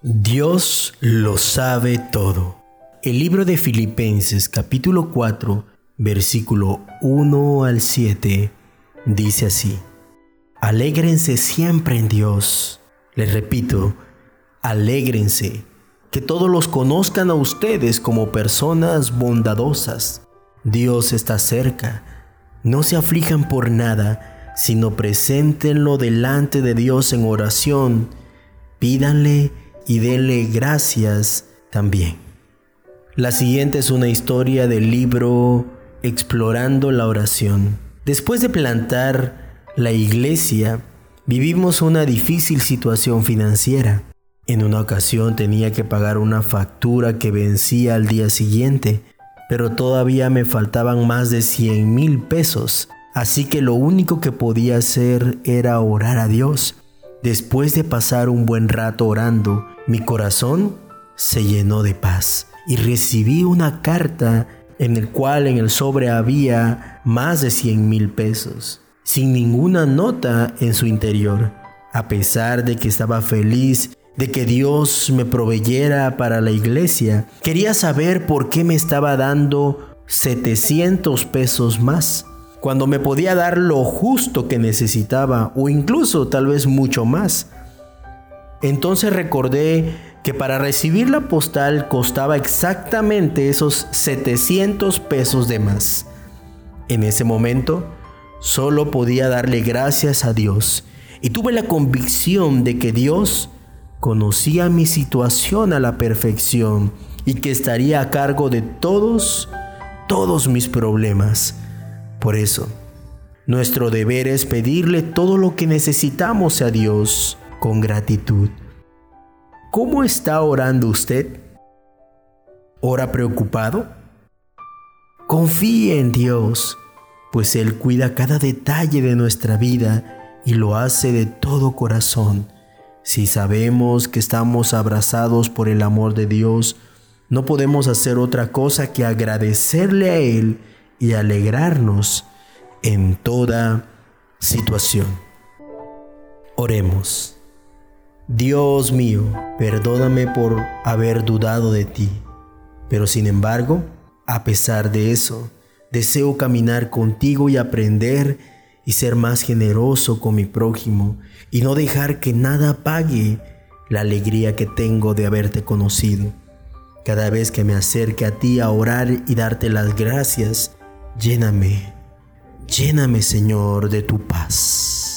Dios lo sabe todo. El libro de Filipenses capítulo 4 versículo 1 al 7 dice así. Alégrense siempre en Dios. Les repito, alégrense. Que todos los conozcan a ustedes como personas bondadosas. Dios está cerca. No se aflijan por nada, sino preséntenlo delante de Dios en oración. Pídanle y denle gracias también. La siguiente es una historia del libro Explorando la oración. Después de plantar la iglesia, vivimos una difícil situación financiera. En una ocasión tenía que pagar una factura que vencía al día siguiente, pero todavía me faltaban más de 100 mil pesos, así que lo único que podía hacer era orar a Dios. Después de pasar un buen rato orando, mi corazón se llenó de paz y recibí una carta en el cual en el sobre había más de 100 mil pesos, sin ninguna nota en su interior. A pesar de que estaba feliz de que Dios me proveyera para la iglesia, quería saber por qué me estaba dando 700 pesos más, cuando me podía dar lo justo que necesitaba o incluso tal vez mucho más. Entonces recordé que para recibir la postal costaba exactamente esos 700 pesos de más. En ese momento solo podía darle gracias a Dios y tuve la convicción de que Dios conocía mi situación a la perfección y que estaría a cargo de todos, todos mis problemas. Por eso, nuestro deber es pedirle todo lo que necesitamos a Dios con gratitud. ¿Cómo está orando usted? ¿Ora preocupado? Confíe en Dios, pues Él cuida cada detalle de nuestra vida y lo hace de todo corazón. Si sabemos que estamos abrazados por el amor de Dios, no podemos hacer otra cosa que agradecerle a Él y alegrarnos en toda situación. Oremos. Dios mío, perdóname por haber dudado de ti, pero sin embargo, a pesar de eso, deseo caminar contigo y aprender y ser más generoso con mi prójimo y no dejar que nada pague la alegría que tengo de haberte conocido. Cada vez que me acerque a ti a orar y darte las gracias, lléname, lléname Señor de tu paz.